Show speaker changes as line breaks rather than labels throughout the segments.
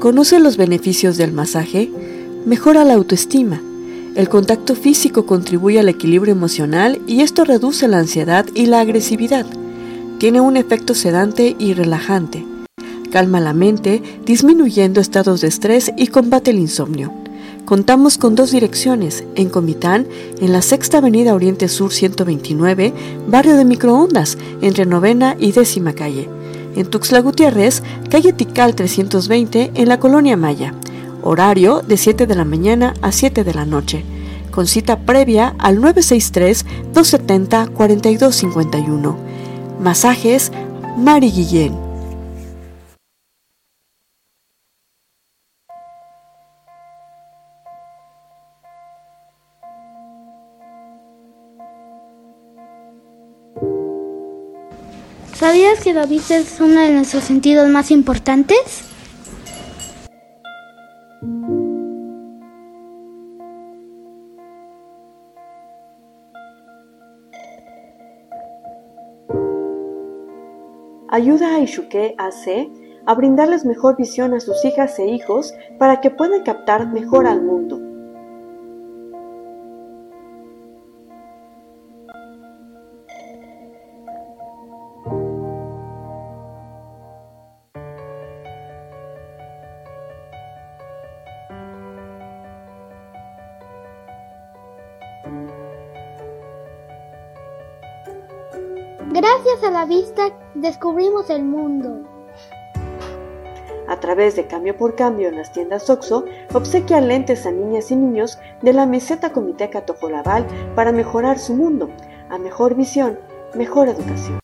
Conoce los beneficios del masaje, mejora la autoestima. El contacto físico contribuye al equilibrio emocional y esto reduce la ansiedad y la agresividad. Tiene un efecto sedante y relajante. Calma la mente, disminuyendo estados de estrés y combate el insomnio. Contamos con dos direcciones, en Comitán, en la Sexta Avenida Oriente Sur 129, barrio de Microondas, entre Novena y Décima Calle. En Tuxtla Gutiérrez, calle Tical 320, en la Colonia Maya. Horario de 7 de la mañana a 7 de la noche. Con cita previa al 963-270-4251. Masajes Mari Guillén.
¿Sabías que vista es uno de nuestros sentidos más importantes?
Ayuda a Ishuke AC a brindarles mejor visión a sus hijas e hijos para que puedan captar mejor al mundo.
Vista descubrimos el mundo.
A través de Cambio por Cambio en las tiendas OXO, obsequia lentes a niñas y niños de la meseta Comiteca Tojolabal para mejorar su mundo. A mejor visión, mejor educación.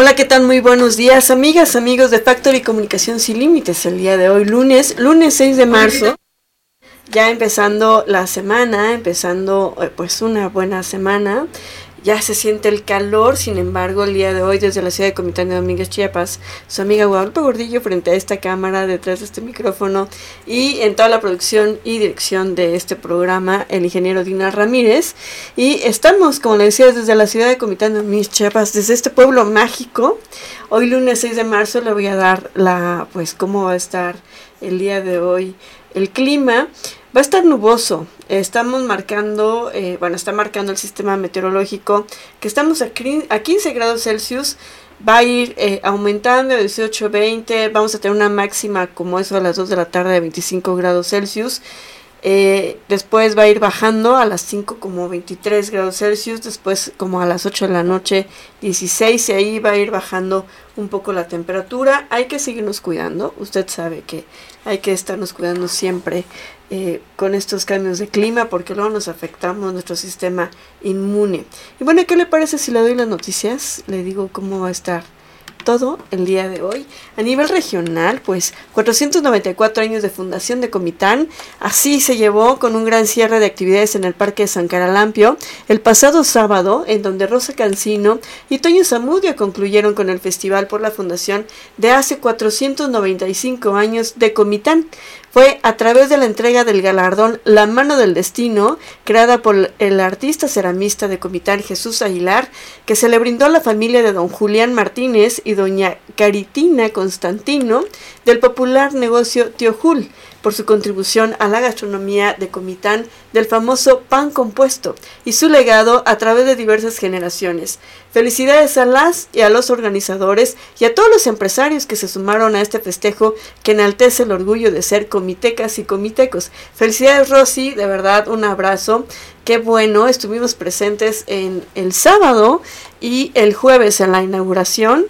Hola, ¿qué tal? Muy buenos días, amigas, amigos de Factory Comunicación Sin Límites. El día de hoy, lunes, lunes 6 de marzo, ya empezando la semana, empezando eh, pues una buena semana ya se siente el calor, sin embargo, el día de hoy desde la ciudad de Comitán de Domínguez, Chiapas, su amiga Guadalupe Gordillo frente a esta cámara, detrás de este micrófono y en toda la producción y dirección de este programa, el ingeniero Dina Ramírez. Y estamos, como le decía, desde la ciudad de Comitán de Domínguez, Chiapas, desde este pueblo mágico. Hoy lunes 6 de marzo le voy a dar la, pues, cómo va a estar el día de hoy el clima. Va a estar nuboso. Estamos marcando, eh, bueno, está marcando el sistema meteorológico que estamos a, 15 grados Celsius. Va a ir eh, aumentando de 18, 20. Vamos a tener una máxima como eso a las 2 de la tarde de 25 grados Celsius. Eh, después va a ir bajando a las 5 como 23 grados Celsius, después como a las 8 de la noche 16 y ahí va a ir bajando un poco la temperatura. Hay que seguirnos cuidando, usted sabe que hay que estarnos cuidando siempre eh, con estos cambios de clima porque luego nos afectamos nuestro sistema inmune. Y bueno, ¿qué le parece si le doy las noticias? Le digo cómo va a estar todo el día de hoy. A nivel regional, pues 494 años de fundación de Comitán, así se llevó con un gran cierre de actividades en el Parque de San Caralampio el pasado sábado, en donde Rosa Cancino y Toño Zamudio concluyeron con el festival por la fundación de hace 495 años de Comitán. Fue a través de la entrega del galardón La mano del destino, creada por el artista ceramista de Comitán Jesús Aguilar, que se le brindó a la familia de don Julián Martínez y doña Caritina Constantino del popular negocio Tío Jul por su contribución a la gastronomía de Comitán del famoso pan compuesto y su legado a través de diversas generaciones. Felicidades a las y a los organizadores y a todos los empresarios que se sumaron a este festejo que enaltece el orgullo de ser comitecas y comitecos. Felicidades Rosy, de verdad un abrazo. Qué bueno, estuvimos presentes en el sábado y el jueves en la inauguración.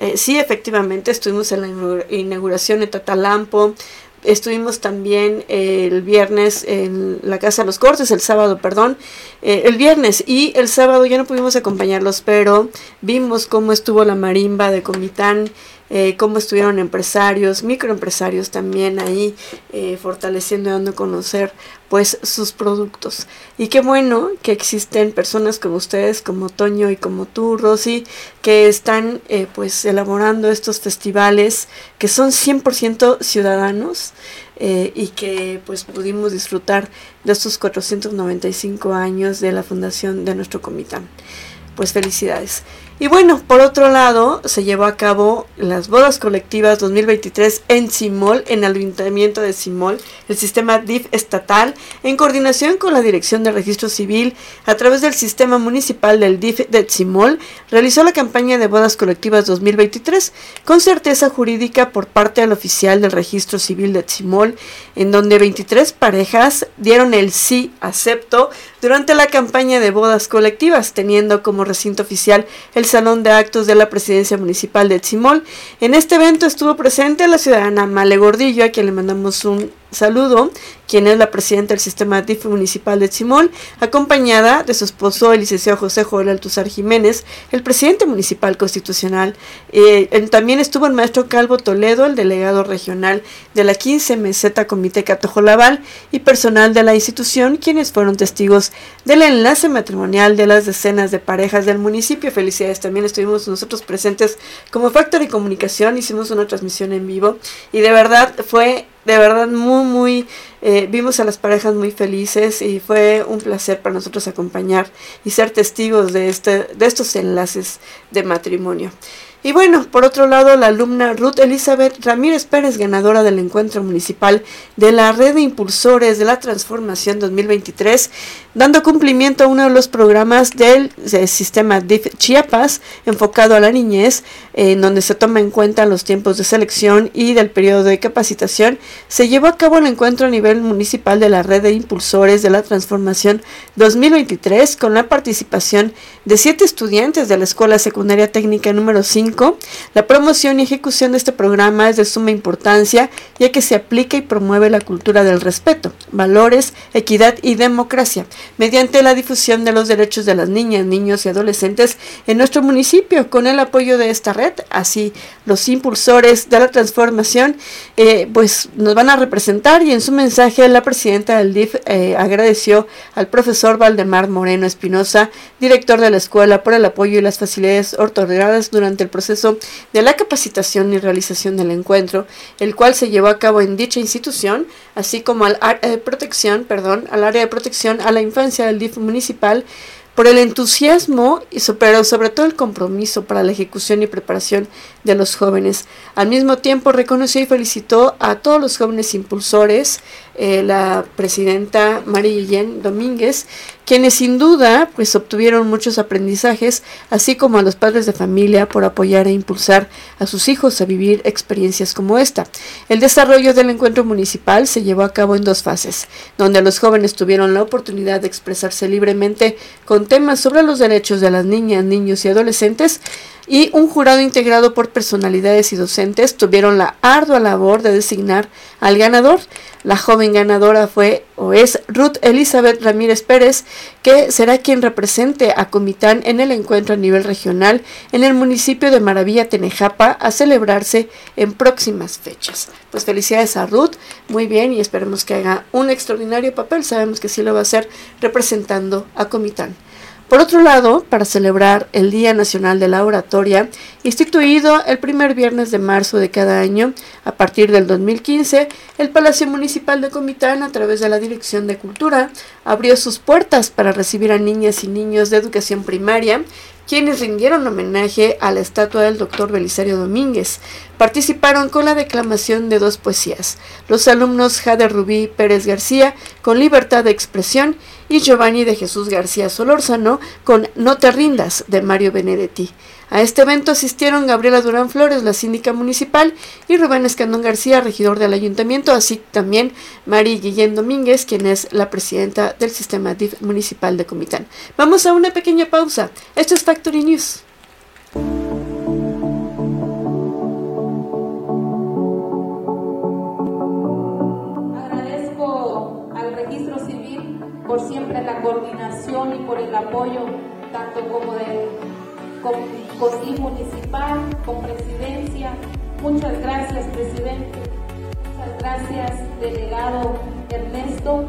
Eh, sí, efectivamente, estuvimos en la inauguración en Tatalampo, Estuvimos también el viernes en la Casa de los Cortes, el sábado, perdón, eh, el viernes y el sábado ya no pudimos acompañarlos, pero vimos cómo estuvo la marimba de Comitán, eh, cómo estuvieron empresarios, microempresarios también ahí fortaleciendo y dando a conocer pues sus productos. Y qué bueno que existen personas como ustedes, como Toño y como tú, Rosy, que están eh, pues elaborando estos festivales que son 100% ciudadanos y que pues pudimos disfrutar de estos 495 años de la fundación de nuestro comité. Pues felicidades. Y bueno, por otro lado, se llevó a cabo las bodas colectivas 2023 en Simol, en el Ayuntamiento de Simol, el sistema DIF estatal, en coordinación con la Dirección de Registro Civil, a través del sistema municipal del DIF de Simol, realizó la campaña de bodas colectivas 2023 con certeza jurídica por parte del oficial del Registro Civil de Simol, en donde 23 parejas dieron el sí acepto durante la campaña de bodas colectivas, teniendo como recinto oficial el Salón de Actos de la Presidencia Municipal de Tzimol. En este evento estuvo presente la ciudadana Male Gordillo, a quien le mandamos un saludo, quien es la presidenta del sistema DIF municipal de Chimol, acompañada de su esposo, el licenciado José Joel Altuzar Jiménez, el presidente municipal constitucional. Eh, también estuvo el maestro Calvo Toledo, el delegado regional de la 15 Meseta Comité Catojolabal y personal de la institución, quienes fueron testigos del enlace matrimonial de las decenas de parejas del municipio. Felicidades, también estuvimos nosotros presentes como Factor y Comunicación, hicimos una transmisión en vivo y de verdad fue de verdad muy, muy, eh, vimos a las parejas muy felices y fue un placer para nosotros acompañar y ser testigos de, este, de estos enlaces de matrimonio. Y bueno, por otro lado, la alumna Ruth Elizabeth Ramírez Pérez, ganadora del encuentro municipal de la Red de Impulsores de la Transformación 2023, dando cumplimiento a uno de los programas del, sistema DIF Chiapas, enfocado a la niñez, en donde se toma en cuenta los tiempos de selección y del periodo de capacitación, se llevó a cabo el encuentro a nivel municipal de la Red de Impulsores de la Transformación 2023 con la participación de siete estudiantes de la Escuela Secundaria Técnica número 5. La promoción y ejecución de este programa es de suma importancia ya que se aplica y promueve la cultura del respeto, valores, equidad y democracia mediante la difusión de los derechos de las niñas, niños y adolescentes en nuestro municipio con el apoyo de esta red. Así, los impulsores de la transformación eh, pues nos van a representar y en su mensaje la presidenta del DIF eh, agradeció al profesor Valdemar Moreno Espinosa, director de la escuela, por el apoyo y las facilidades otorgadas durante el proceso de la capacitación y realización del encuentro, el cual se llevó a cabo en dicha institución, así como al área de protección, perdón, al área de protección a la infancia del DIF municipal por el entusiasmo y sobre todo el compromiso para la ejecución y preparación de los jóvenes. Al mismo tiempo reconoció y felicitó a todos los jóvenes impulsores, eh, la presidenta María Guillén Domínguez, quienes sin duda pues obtuvieron muchos aprendizajes, así como a los padres de familia por apoyar e impulsar a sus hijos a vivir experiencias como esta. El desarrollo del encuentro municipal se llevó a cabo en dos fases, donde los jóvenes tuvieron la oportunidad de expresarse libremente con temas sobre los derechos de las niñas, niños y adolescentes, y un jurado integrado por personalidades y docentes tuvieron la ardua labor de designar al ganador. La joven ganadora fue o es Ruth Elizabeth Ramírez Pérez, que será quien represente a Comitán en el encuentro a nivel regional en el municipio de Maravilla, Tenejapa, a celebrarse en próximas fechas. Pues felicidades a Ruth, muy bien, y esperemos que haga un extraordinario papel. Sabemos que sí lo va a hacer representando a Comitán. Por otro lado, para celebrar el Día Nacional de la Oratoria, instituido el primer viernes de marzo de cada año, a partir del 2015, el Palacio Municipal de Comitán, a través de la Dirección de Cultura, abrió sus puertas para recibir a niñas y niños de educación primaria quienes rindieron homenaje a la estatua del doctor Belisario Domínguez. Participaron con la declamación de dos poesías, los alumnos Jade Rubí Pérez García con Libertad de Expresión y Giovanni de Jesús García Solórzano con No te rindas de Mario Benedetti. A este evento asistieron Gabriela Durán Flores, la síndica municipal, y Rubén Escandón García, regidor del ayuntamiento, así también Mari Guillén Domínguez, quien es la presidenta del sistema DIF municipal de Comitán. Vamos a una pequeña pausa. Esto es Factory News.
Agradezco al registro civil por siempre la coordinación y por el apoyo, tanto como de con, municipal, con presidencia. Muchas gracias, presidente. Muchas gracias, delegado Ernesto,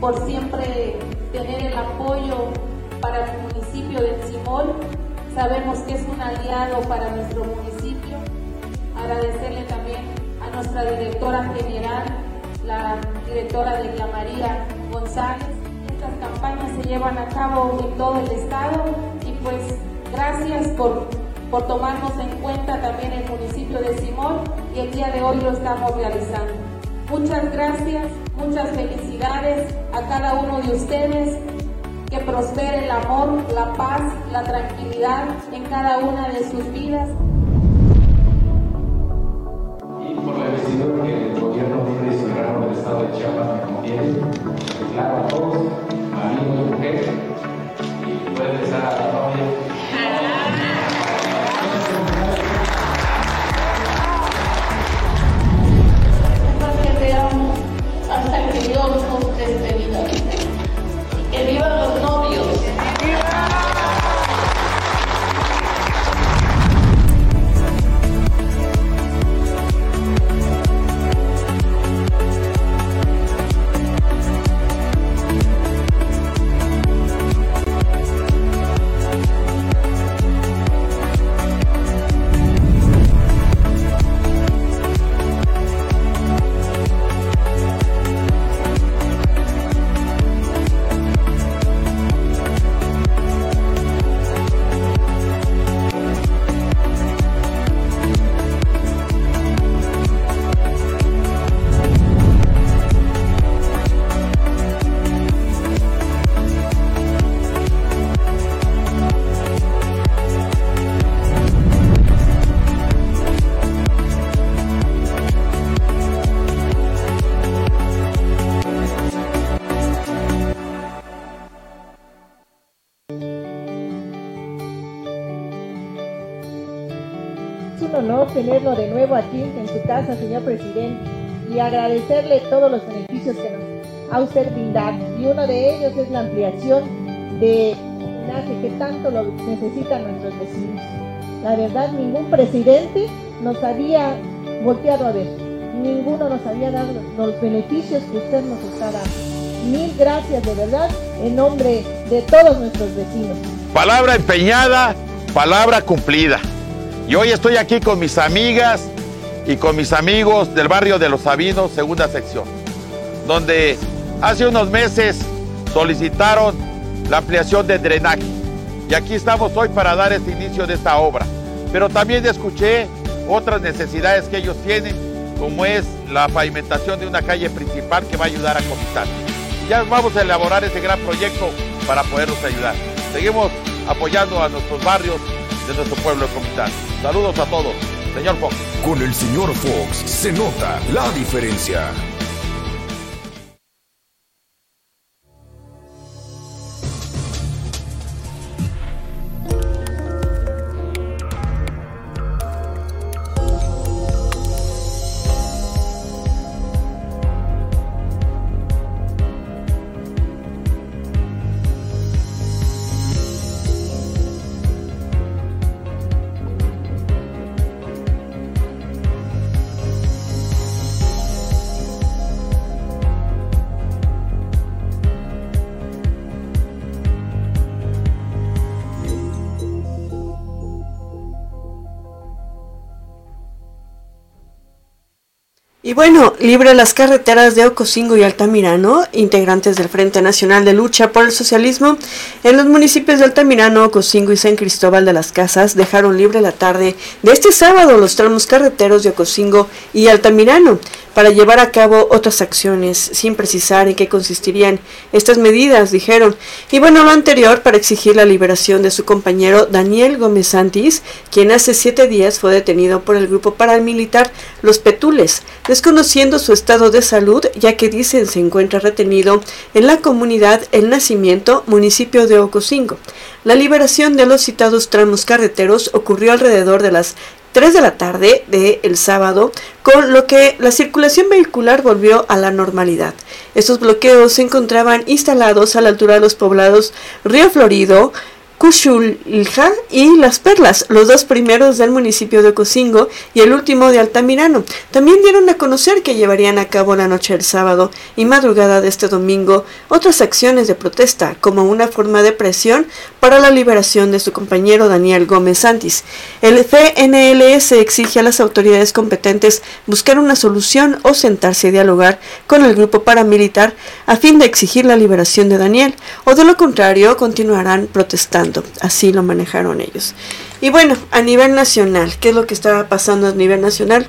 por siempre tener el apoyo para el municipio de Simón. Sabemos que es un aliado para nuestro municipio. Agradecerle también a nuestra directora general, la directora de María González. Estas campañas se llevan a cabo en todo el estado y pues gracias por, por tomarnos en cuenta también el municipio de Simón y el día de hoy lo estamos realizando. Muchas gracias, muchas felicidades a cada uno de ustedes. Que prospere el amor, la paz, la tranquilidad en cada una de sus vidas.
Y por la investidura que el gobierno libre y soberano del Estado de Chiapas me confiere, declaro a todos,
tenerlo de nuevo aquí en su casa, señor presidente, y agradecerle todos los beneficios que nos ha usted brindado. Y uno de ellos es la ampliación de drenaje que tanto lo necesitan nuestros vecinos. La verdad, ningún presidente nos había volteado a ver. Ninguno nos había dado los beneficios que usted nos está dando. Mil gracias de verdad en nombre de todos nuestros vecinos.
Palabra empeñada, palabra cumplida. Y hoy estoy aquí con mis amigas y con mis amigos del barrio de Los Sabinos, segunda sección, donde hace unos meses solicitaron la ampliación de drenaje. Y aquí estamos hoy para dar este inicio de esta obra. Pero también escuché otras necesidades que ellos tienen, como es la pavimentación de una calle principal que va a ayudar a Comitán. Ya vamos a elaborar ese gran proyecto para poderlos ayudar. Seguimos apoyando a nuestros barrios de nuestro pueblo de Comitán. Saludos a todos. Señor Fox.
Con el señor Fox se nota la diferencia.
Bueno, libre las carreteras de Ocosingo y Altamirano, integrantes del Frente Nacional de Lucha por el Socialismo, en los municipios de Altamirano, Ocosingo y San Cristóbal de las Casas dejaron libre la tarde de este sábado los tramos carreteros de Ocosingo y Altamirano para llevar a cabo otras acciones, sin precisar en qué consistirían estas medidas, dijeron. Y bueno, lo anterior para exigir la liberación de su compañero Daniel Gómez Santis, quien hace siete días fue detenido por el grupo paramilitar Los Petules, desconociendo su estado de salud, ya que dicen se encuentra retenido en la comunidad El Nacimiento, municipio de Ocosingo. La liberación de los citados tramos carreteros ocurrió alrededor de las 3 de la tarde del el sábado, con lo que la circulación vehicular volvió a la normalidad. Estos bloqueos se encontraban instalados a la altura de los poblados Río Florido, Cuchulja y Las Perlas, los dos primeros del municipio de Cocingo y el último de Altamirano. También dieron a conocer que llevarían a cabo la noche del sábado y madrugada de este domingo otras acciones de protesta como una forma de presión para la liberación de su compañero Daniel Gómez Santis. El CNLS exige a las autoridades competentes buscar una solución o sentarse a dialogar con el grupo paramilitar a fin de exigir la liberación de Daniel, o de lo contrario continuarán protestando. Así lo manejaron ellos. Y bueno, a nivel nacional, ¿qué es lo que está pasando a nivel nacional?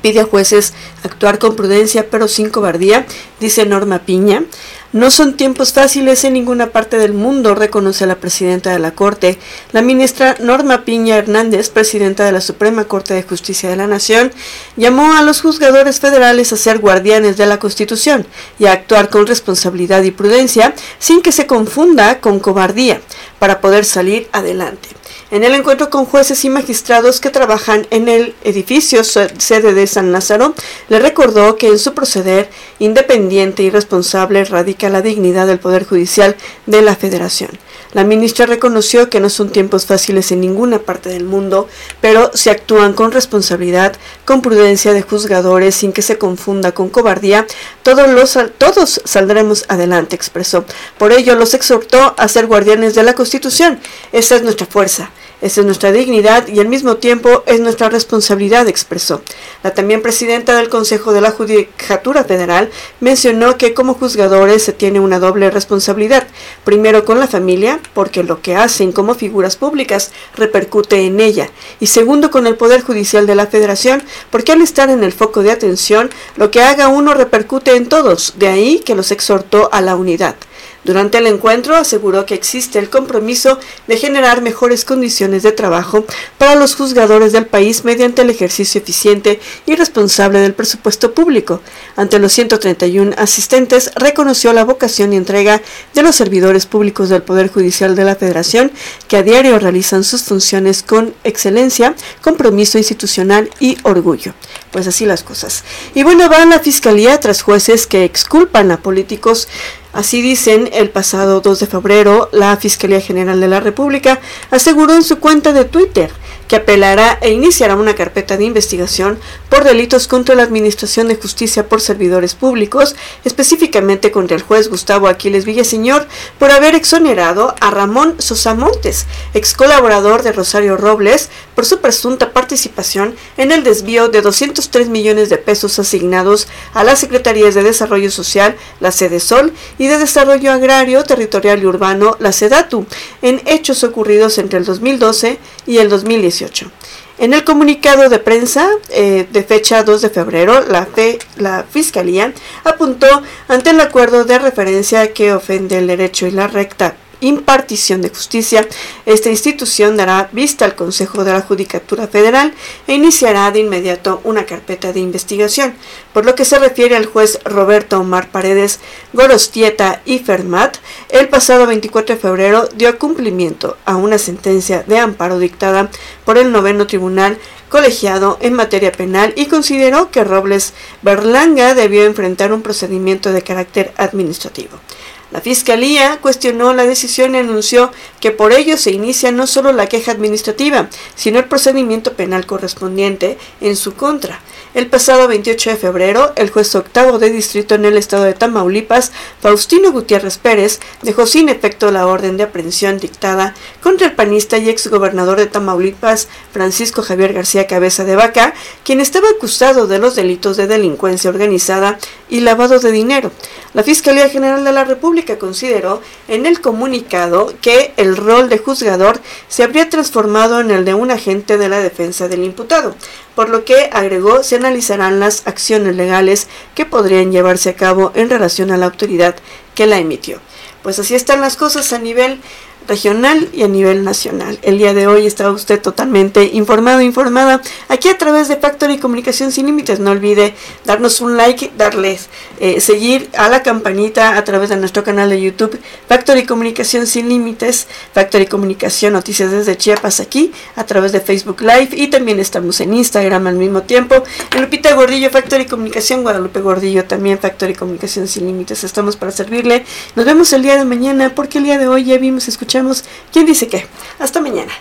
Pide a jueces actuar con prudencia pero sin cobardía, dice Norma Piña. No son tiempos fáciles en ninguna parte del mundo, reconoce la presidenta de la Corte. La ministra Norma Piña Hernández, presidenta de la Suprema Corte de Justicia de la Nación, llamó a los juzgadores federales a ser guardianes de la Constitución y a actuar con responsabilidad y prudencia sin que se confunda con cobardía para poder salir adelante. En el encuentro con jueces y magistrados que trabajan en el edificio sede de San Lázaro, le recordó que en su proceder independiente y responsable radica la dignidad del Poder Judicial de la Federación. La ministra reconoció que no son tiempos fáciles en ninguna parte del mundo, pero se actúan con responsabilidad, con prudencia de juzgadores, sin que se confunda con cobardía, todos, los, todos saldremos adelante, expresó. Por ello los exhortó a ser guardianes de la Constitución. Esa es nuestra fuerza. Esa es nuestra dignidad y al mismo tiempo es nuestra responsabilidad, expresó. La también presidenta del Consejo de la Judicatura Federal mencionó que como juzgadores se tiene una doble responsabilidad. Primero con la familia, porque lo que hacen como figuras públicas repercute en ella. Y segundo con el Poder Judicial de la Federación, porque al estar en el foco de atención, lo que haga uno repercute en todos. De ahí que los exhortó a la unidad. Durante el encuentro aseguró que existe el compromiso de generar mejores condiciones de trabajo para los juzgadores del país mediante el ejercicio eficiente y responsable del presupuesto público. Ante los 131 asistentes, reconoció la vocación y entrega de los servidores públicos del Poder Judicial de la Federación, que a diario realizan sus funciones con excelencia, compromiso institucional y orgullo. Pues así las cosas. Y bueno, va a la Fiscalía tras jueces que exculpan a políticos Así dicen, el pasado 2 de febrero, la Fiscalía General de la República aseguró en su cuenta de Twitter que apelará e iniciará una carpeta de investigación por delitos contra la Administración de Justicia por servidores públicos, específicamente contra el juez Gustavo Aquiles Villaseñor por haber exonerado a Ramón Sosamontes, ex colaborador de Rosario Robles, por su presunta participación en el desvío de 203 millones de pesos asignados a las Secretarías de Desarrollo Social, la Sol, y de Desarrollo Agrario, Territorial y Urbano, la SEDATU, en hechos ocurridos entre el 2012 y el 2018. En el comunicado de prensa eh, de fecha 2 de febrero, la, la Fiscalía apuntó ante el acuerdo de referencia que ofende el derecho y la recta impartición de justicia, esta institución dará vista al Consejo de la Judicatura Federal e iniciará de inmediato una carpeta de investigación. Por lo que se refiere al juez Roberto Omar Paredes Gorostieta y Fermat, el pasado 24 de febrero dio cumplimiento a una sentencia de amparo dictada por el noveno tribunal colegiado en materia penal y consideró que Robles Berlanga debió enfrentar un procedimiento de carácter administrativo. La Fiscalía cuestionó la decisión y anunció que por ello se inicia no solo la queja administrativa, sino el procedimiento penal correspondiente en su contra. El pasado 28 de febrero, el juez octavo de distrito en el estado de Tamaulipas, Faustino Gutiérrez Pérez, dejó sin efecto la orden de aprehensión dictada contra el panista y exgobernador de Tamaulipas, Francisco Javier García Cabeza de Vaca, quien estaba acusado de los delitos de delincuencia organizada y lavado de dinero. La Fiscalía General de la República consideró en el comunicado que el rol de juzgador se habría transformado en el de un agente de la defensa del imputado, por lo que agregó se analizarán las acciones legales que podrían llevarse a cabo en relación a la autoridad que la emitió. Pues así están las cosas a nivel regional y a nivel nacional. El día de hoy está usted totalmente informado, informada aquí a través de Factory Comunicación Sin Límites. No olvide darnos un like, darles eh, seguir a la campanita a través de nuestro canal de YouTube Factory Comunicación Sin Límites, Factory Comunicación Noticias desde Chiapas aquí a través de Facebook Live y también estamos en Instagram al mismo tiempo. En Lupita Gordillo Factory Comunicación, Guadalupe Gordillo también Factory Comunicación Sin Límites. Estamos para servirle. Nos vemos el día de mañana porque el día de hoy ya vimos, quién dice qué. Hasta mañana.